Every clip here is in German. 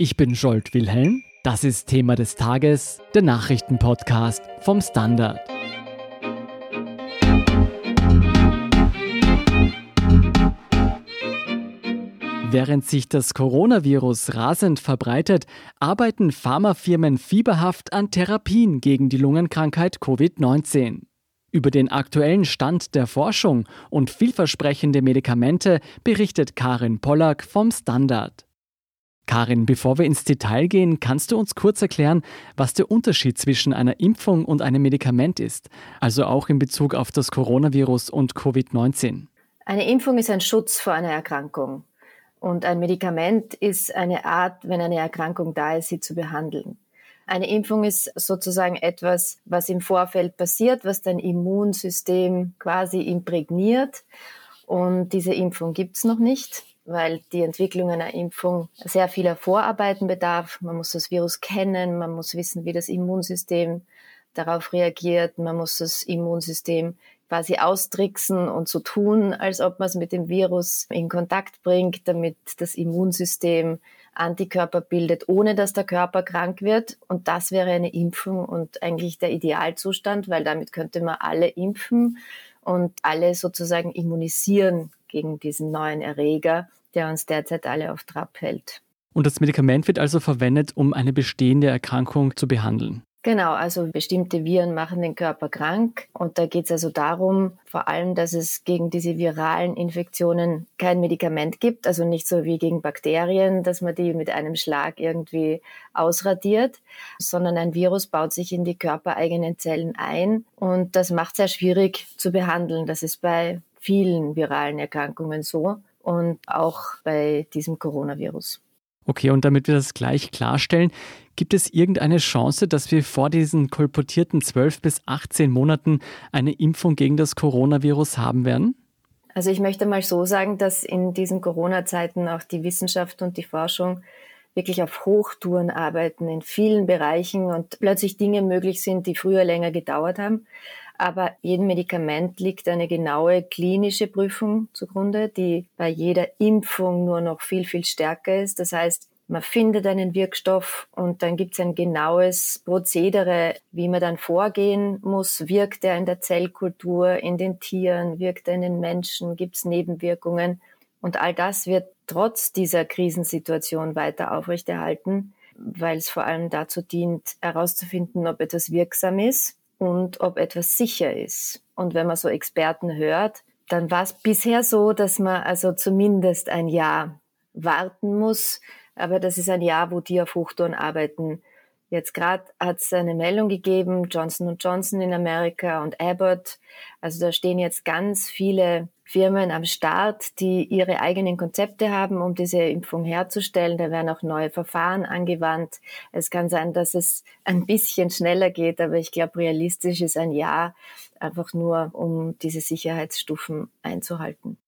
Ich bin Scholt Wilhelm. Das ist Thema des Tages, der Nachrichtenpodcast vom Standard. Während sich das Coronavirus rasend verbreitet, arbeiten Pharmafirmen fieberhaft an Therapien gegen die Lungenkrankheit Covid-19. Über den aktuellen Stand der Forschung und vielversprechende Medikamente berichtet Karin Pollack vom Standard. Karin, bevor wir ins Detail gehen, kannst du uns kurz erklären, was der Unterschied zwischen einer Impfung und einem Medikament ist, also auch in Bezug auf das Coronavirus und Covid-19? Eine Impfung ist ein Schutz vor einer Erkrankung. Und ein Medikament ist eine Art, wenn eine Erkrankung da ist, sie zu behandeln. Eine Impfung ist sozusagen etwas, was im Vorfeld passiert, was dein Immunsystem quasi imprägniert. Und diese Impfung gibt's noch nicht, weil die Entwicklung einer Impfung sehr vieler Vorarbeiten bedarf. Man muss das Virus kennen, man muss wissen, wie das Immunsystem darauf reagiert, man muss das Immunsystem quasi austricksen und so tun, als ob man es mit dem Virus in Kontakt bringt, damit das Immunsystem Antikörper bildet, ohne dass der Körper krank wird. Und das wäre eine Impfung und eigentlich der Idealzustand, weil damit könnte man alle impfen und alle sozusagen immunisieren gegen diesen neuen Erreger, der uns derzeit alle auf Trab hält. Und das Medikament wird also verwendet, um eine bestehende Erkrankung zu behandeln. Genau, also bestimmte Viren machen den Körper krank. Und da geht es also darum, vor allem, dass es gegen diese viralen Infektionen kein Medikament gibt, also nicht so wie gegen Bakterien, dass man die mit einem Schlag irgendwie ausradiert, sondern ein Virus baut sich in die körpereigenen Zellen ein. Und das macht sehr schwierig zu behandeln. Das ist bei vielen viralen Erkrankungen so und auch bei diesem Coronavirus. Okay, und damit wir das gleich klarstellen, gibt es irgendeine Chance, dass wir vor diesen kolportierten 12 bis 18 Monaten eine Impfung gegen das Coronavirus haben werden? Also ich möchte mal so sagen, dass in diesen Corona-Zeiten auch die Wissenschaft und die Forschung wirklich auf Hochtouren arbeiten in vielen Bereichen und plötzlich Dinge möglich sind, die früher länger gedauert haben. Aber jedem Medikament liegt eine genaue klinische Prüfung zugrunde, die bei jeder Impfung nur noch viel, viel stärker ist. Das heißt, man findet einen Wirkstoff und dann gibt es ein genaues Prozedere, wie man dann vorgehen muss. Wirkt er in der Zellkultur, in den Tieren, wirkt er in den Menschen, gibt es Nebenwirkungen? Und all das wird trotz dieser Krisensituation weiter aufrechterhalten, weil es vor allem dazu dient, herauszufinden, ob etwas wirksam ist und ob etwas sicher ist. Und wenn man so Experten hört, dann war es bisher so, dass man also zumindest ein Jahr warten muss. Aber das ist ein Jahr, wo die auf Hochtouren arbeiten. Jetzt gerade hat es eine Meldung gegeben, Johnson Johnson in Amerika und Abbott. Also da stehen jetzt ganz viele Firmen am Start, die ihre eigenen Konzepte haben, um diese Impfung herzustellen. Da werden auch neue Verfahren angewandt. Es kann sein, dass es ein bisschen schneller geht, aber ich glaube, realistisch ist ein Jahr einfach nur, um diese Sicherheitsstufen einzuhalten.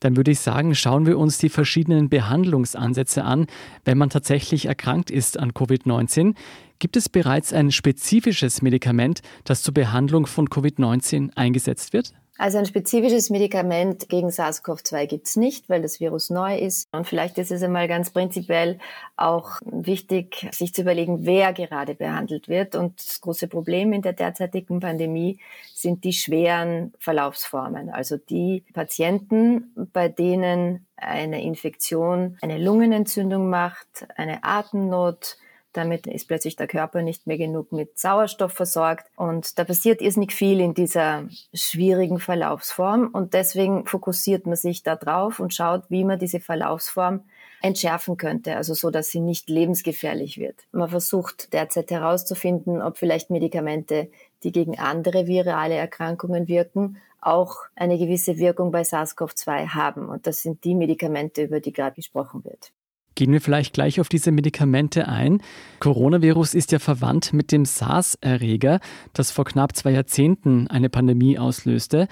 Dann würde ich sagen, schauen wir uns die verschiedenen Behandlungsansätze an, wenn man tatsächlich erkrankt ist an Covid-19. Gibt es bereits ein spezifisches Medikament, das zur Behandlung von Covid-19 eingesetzt wird? Also ein spezifisches Medikament gegen SARS-CoV-2 gibt's nicht, weil das Virus neu ist. Und vielleicht ist es einmal ganz prinzipiell auch wichtig, sich zu überlegen, wer gerade behandelt wird. Und das große Problem in der derzeitigen Pandemie sind die schweren Verlaufsformen. Also die Patienten, bei denen eine Infektion eine Lungenentzündung macht, eine Atemnot, damit ist plötzlich der Körper nicht mehr genug mit Sauerstoff versorgt. Und da passiert irrsinnig viel in dieser schwierigen Verlaufsform. Und deswegen fokussiert man sich da drauf und schaut, wie man diese Verlaufsform entschärfen könnte, also so, dass sie nicht lebensgefährlich wird. Man versucht derzeit herauszufinden, ob vielleicht Medikamente, die gegen andere virale Erkrankungen wirken, auch eine gewisse Wirkung bei SARS-CoV-2 haben. Und das sind die Medikamente, über die gerade gesprochen wird. Gehen wir vielleicht gleich auf diese Medikamente ein. Coronavirus ist ja verwandt mit dem SARS-Erreger, das vor knapp zwei Jahrzehnten eine Pandemie auslöste.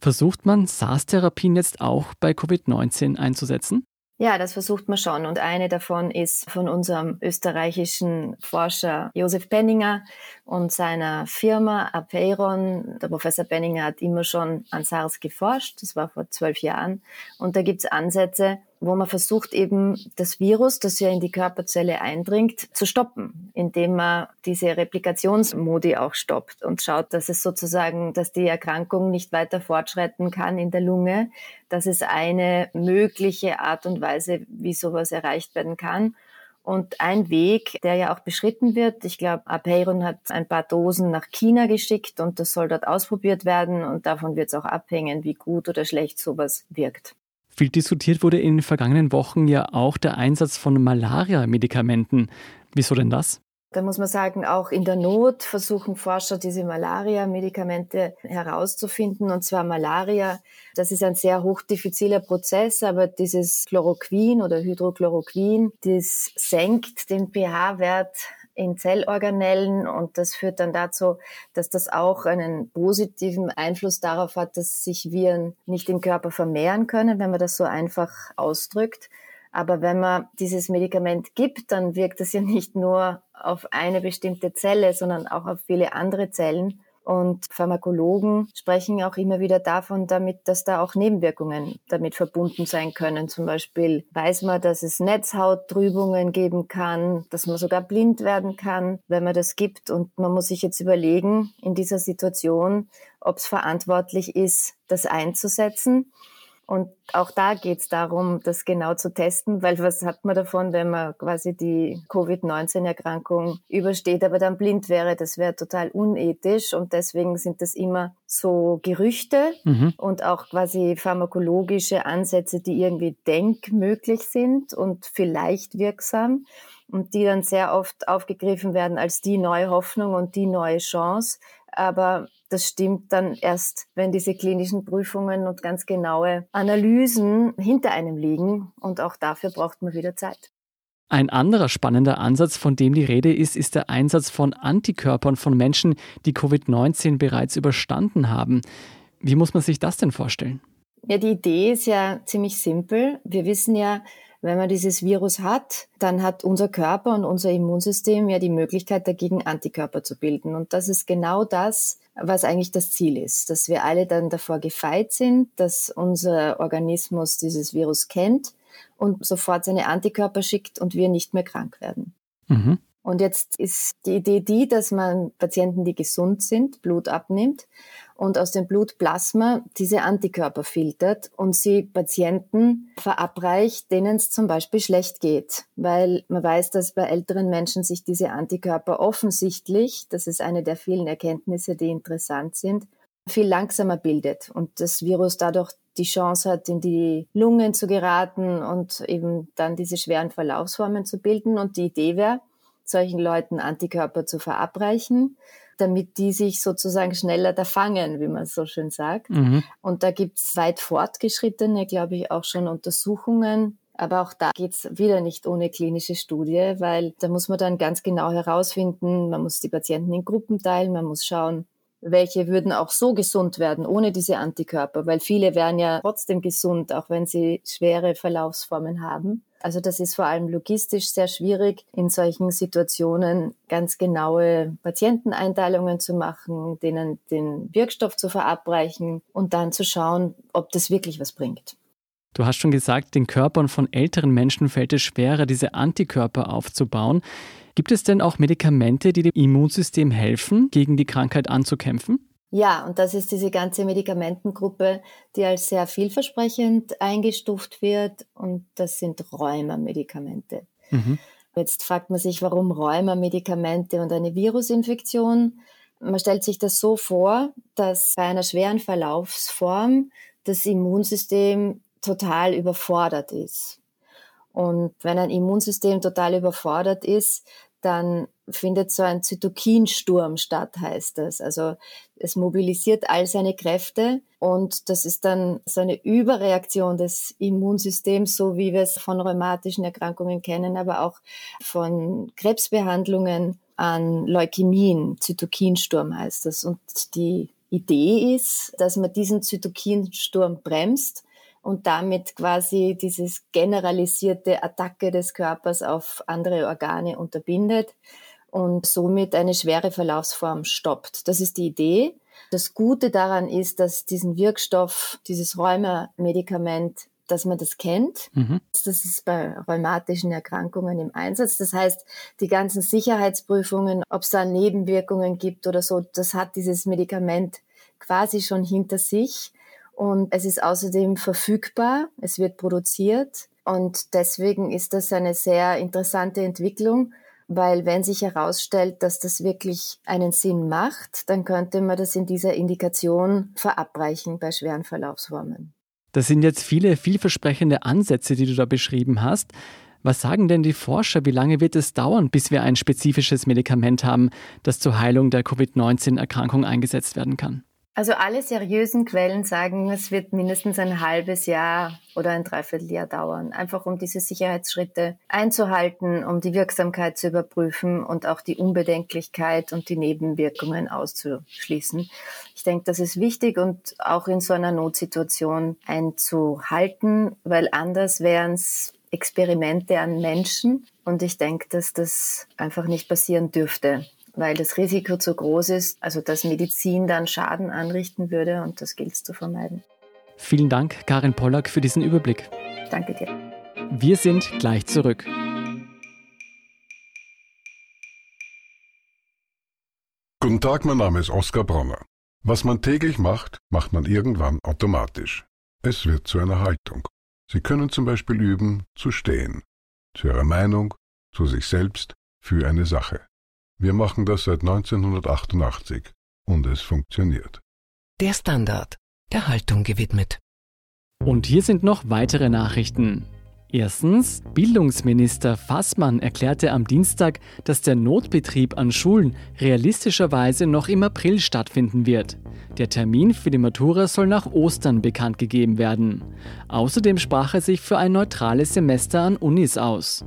Versucht man SARS-Therapien jetzt auch bei Covid-19 einzusetzen? Ja, das versucht man schon. Und eine davon ist von unserem österreichischen Forscher Josef Penninger und seiner Firma Apeiron. Der Professor Penninger hat immer schon an SARS geforscht. Das war vor zwölf Jahren. Und da gibt es Ansätze, wo man versucht eben das Virus, das ja in die Körperzelle eindringt, zu stoppen, indem man diese Replikationsmodi auch stoppt und schaut, dass es sozusagen, dass die Erkrankung nicht weiter fortschreiten kann in der Lunge. Das ist eine mögliche Art und Weise, wie sowas erreicht werden kann. Und ein Weg, der ja auch beschritten wird, ich glaube, Apeiron hat ein paar Dosen nach China geschickt und das soll dort ausprobiert werden und davon wird es auch abhängen, wie gut oder schlecht sowas wirkt. Viel diskutiert wurde in den vergangenen Wochen ja auch der Einsatz von Malaria-Medikamenten. Wieso denn das? Da muss man sagen, auch in der Not versuchen Forscher diese Malaria-Medikamente herauszufinden. Und zwar Malaria, das ist ein sehr hochdiffiziler Prozess, aber dieses Chloroquin oder Hydrochloroquin, das senkt den pH-Wert in Zellorganellen und das führt dann dazu, dass das auch einen positiven Einfluss darauf hat, dass sich Viren nicht im Körper vermehren können, wenn man das so einfach ausdrückt. Aber wenn man dieses Medikament gibt, dann wirkt es ja nicht nur auf eine bestimmte Zelle, sondern auch auf viele andere Zellen. Und Pharmakologen sprechen auch immer wieder davon, damit, dass da auch Nebenwirkungen damit verbunden sein können. Zum Beispiel weiß man, dass es Netzhauttrübungen geben kann, dass man sogar blind werden kann, wenn man das gibt. Und man muss sich jetzt überlegen, in dieser Situation, ob es verantwortlich ist, das einzusetzen und auch da geht es darum, das genau zu testen, weil was hat man davon, wenn man quasi die Covid-19-Erkrankung übersteht, aber dann blind wäre? Das wäre total unethisch und deswegen sind das immer so Gerüchte mhm. und auch quasi pharmakologische Ansätze, die irgendwie denkmöglich sind und vielleicht wirksam und die dann sehr oft aufgegriffen werden als die neue Hoffnung und die neue Chance. Aber das stimmt dann erst, wenn diese klinischen Prüfungen und ganz genaue Analysen hinter einem liegen. Und auch dafür braucht man wieder Zeit. Ein anderer spannender Ansatz, von dem die Rede ist, ist der Einsatz von Antikörpern von Menschen, die Covid-19 bereits überstanden haben. Wie muss man sich das denn vorstellen? Ja, die Idee ist ja ziemlich simpel. Wir wissen ja, wenn man dieses Virus hat, dann hat unser Körper und unser Immunsystem ja die Möglichkeit, dagegen Antikörper zu bilden. Und das ist genau das, was eigentlich das Ziel ist, dass wir alle dann davor gefeit sind, dass unser Organismus dieses Virus kennt und sofort seine Antikörper schickt und wir nicht mehr krank werden. Mhm. Und jetzt ist die Idee die, dass man Patienten, die gesund sind, Blut abnimmt und aus dem Blutplasma diese Antikörper filtert und sie Patienten verabreicht, denen es zum Beispiel schlecht geht. Weil man weiß, dass bei älteren Menschen sich diese Antikörper offensichtlich, das ist eine der vielen Erkenntnisse, die interessant sind, viel langsamer bildet und das Virus dadurch die Chance hat, in die Lungen zu geraten und eben dann diese schweren Verlaufsformen zu bilden. Und die Idee wäre, solchen Leuten Antikörper zu verabreichen, damit die sich sozusagen schneller da fangen, wie man so schön sagt. Mhm. Und da gibt's weit fortgeschrittene, glaube ich, auch schon Untersuchungen. Aber auch da geht's wieder nicht ohne klinische Studie, weil da muss man dann ganz genau herausfinden, man muss die Patienten in Gruppen teilen, man muss schauen, welche würden auch so gesund werden ohne diese Antikörper, weil viele wären ja trotzdem gesund, auch wenn sie schwere Verlaufsformen haben. Also das ist vor allem logistisch sehr schwierig, in solchen Situationen ganz genaue Patienteneinteilungen zu machen, denen den Wirkstoff zu verabreichen und dann zu schauen, ob das wirklich was bringt. Du hast schon gesagt, den Körpern von älteren Menschen fällt es schwerer, diese Antikörper aufzubauen. Gibt es denn auch Medikamente, die dem Immunsystem helfen, gegen die Krankheit anzukämpfen? Ja, und das ist diese ganze Medikamentengruppe, die als sehr vielversprechend eingestuft wird. Und das sind Rheuma-Medikamente. Mhm. Jetzt fragt man sich, warum Rheuma-Medikamente und eine Virusinfektion? Man stellt sich das so vor, dass bei einer schweren Verlaufsform das Immunsystem total überfordert ist. Und wenn ein Immunsystem total überfordert ist, dann findet so ein Zytokinsturm statt, heißt das. Also es mobilisiert all seine Kräfte und das ist dann so eine Überreaktion des Immunsystems, so wie wir es von rheumatischen Erkrankungen kennen, aber auch von Krebsbehandlungen an Leukämien. Zytokinsturm heißt das. Und die Idee ist, dass man diesen Zytokinsturm bremst und damit quasi dieses generalisierte Attacke des Körpers auf andere Organe unterbindet und somit eine schwere Verlaufsform stoppt. Das ist die Idee. Das Gute daran ist, dass diesen Wirkstoff, dieses Rheuma-Medikament dass man das kennt. Mhm. Das ist bei rheumatischen Erkrankungen im Einsatz. Das heißt, die ganzen Sicherheitsprüfungen, ob es da Nebenwirkungen gibt oder so, das hat dieses Medikament quasi schon hinter sich. Und es ist außerdem verfügbar, es wird produziert. Und deswegen ist das eine sehr interessante Entwicklung, weil wenn sich herausstellt, dass das wirklich einen Sinn macht, dann könnte man das in dieser Indikation verabreichen bei schweren Verlaufsformen. Das sind jetzt viele vielversprechende Ansätze, die du da beschrieben hast. Was sagen denn die Forscher? Wie lange wird es dauern, bis wir ein spezifisches Medikament haben, das zur Heilung der Covid-19-Erkrankung eingesetzt werden kann? Also alle seriösen Quellen sagen, es wird mindestens ein halbes Jahr oder ein Dreivierteljahr dauern, einfach um diese Sicherheitsschritte einzuhalten, um die Wirksamkeit zu überprüfen und auch die Unbedenklichkeit und die Nebenwirkungen auszuschließen. Ich denke, das ist wichtig und auch in so einer Notsituation einzuhalten, weil anders wären es Experimente an Menschen und ich denke, dass das einfach nicht passieren dürfte weil das Risiko zu groß ist, also dass Medizin dann Schaden anrichten würde und das gilt es zu vermeiden. Vielen Dank, Karin Pollack, für diesen Überblick. Danke dir. Wir sind gleich zurück. Guten Tag, mein Name ist Oskar Bronner. Was man täglich macht, macht man irgendwann automatisch. Es wird zu einer Haltung. Sie können zum Beispiel üben, zu stehen. Zu Ihrer Meinung, zu sich selbst, für eine Sache. Wir machen das seit 1988 und es funktioniert. Der Standard, der Haltung gewidmet. Und hier sind noch weitere Nachrichten. Erstens, Bildungsminister Fassmann erklärte am Dienstag, dass der Notbetrieb an Schulen realistischerweise noch im April stattfinden wird. Der Termin für die Matura soll nach Ostern bekannt gegeben werden. Außerdem sprach er sich für ein neutrales Semester an Unis aus.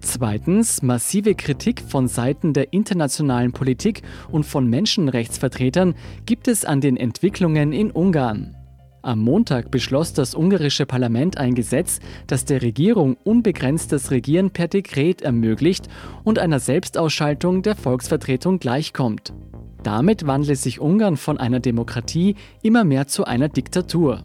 Zweitens, massive Kritik von Seiten der internationalen Politik und von Menschenrechtsvertretern gibt es an den Entwicklungen in Ungarn. Am Montag beschloss das ungarische Parlament ein Gesetz, das der Regierung unbegrenztes Regieren per Dekret ermöglicht und einer Selbstausschaltung der Volksvertretung gleichkommt. Damit wandle sich Ungarn von einer Demokratie immer mehr zu einer Diktatur.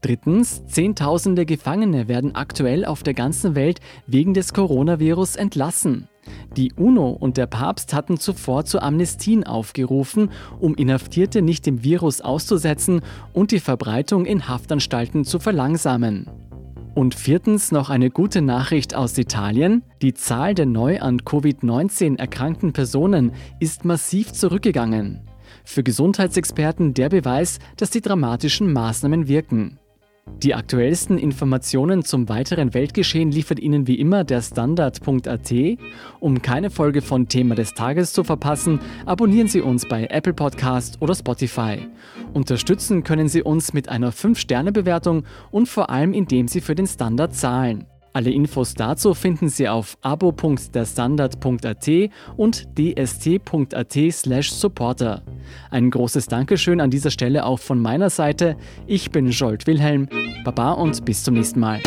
Drittens, Zehntausende Gefangene werden aktuell auf der ganzen Welt wegen des Coronavirus entlassen. Die UNO und der Papst hatten zuvor zu Amnestien aufgerufen, um Inhaftierte nicht dem Virus auszusetzen und die Verbreitung in Haftanstalten zu verlangsamen. Und viertens noch eine gute Nachricht aus Italien. Die Zahl der neu an Covid-19 erkrankten Personen ist massiv zurückgegangen. Für Gesundheitsexperten der Beweis, dass die dramatischen Maßnahmen wirken. Die aktuellsten Informationen zum weiteren Weltgeschehen liefert Ihnen wie immer der Standard.at. Um keine Folge von Thema des Tages zu verpassen, abonnieren Sie uns bei Apple Podcast oder Spotify. Unterstützen können Sie uns mit einer 5-Sterne-Bewertung und vor allem indem Sie für den Standard zahlen. Alle Infos dazu finden Sie auf abo.derstandard.at und dst.at/supporter. Ein großes Dankeschön an dieser Stelle auch von meiner Seite. Ich bin Jolt Wilhelm. Baba und bis zum nächsten Mal.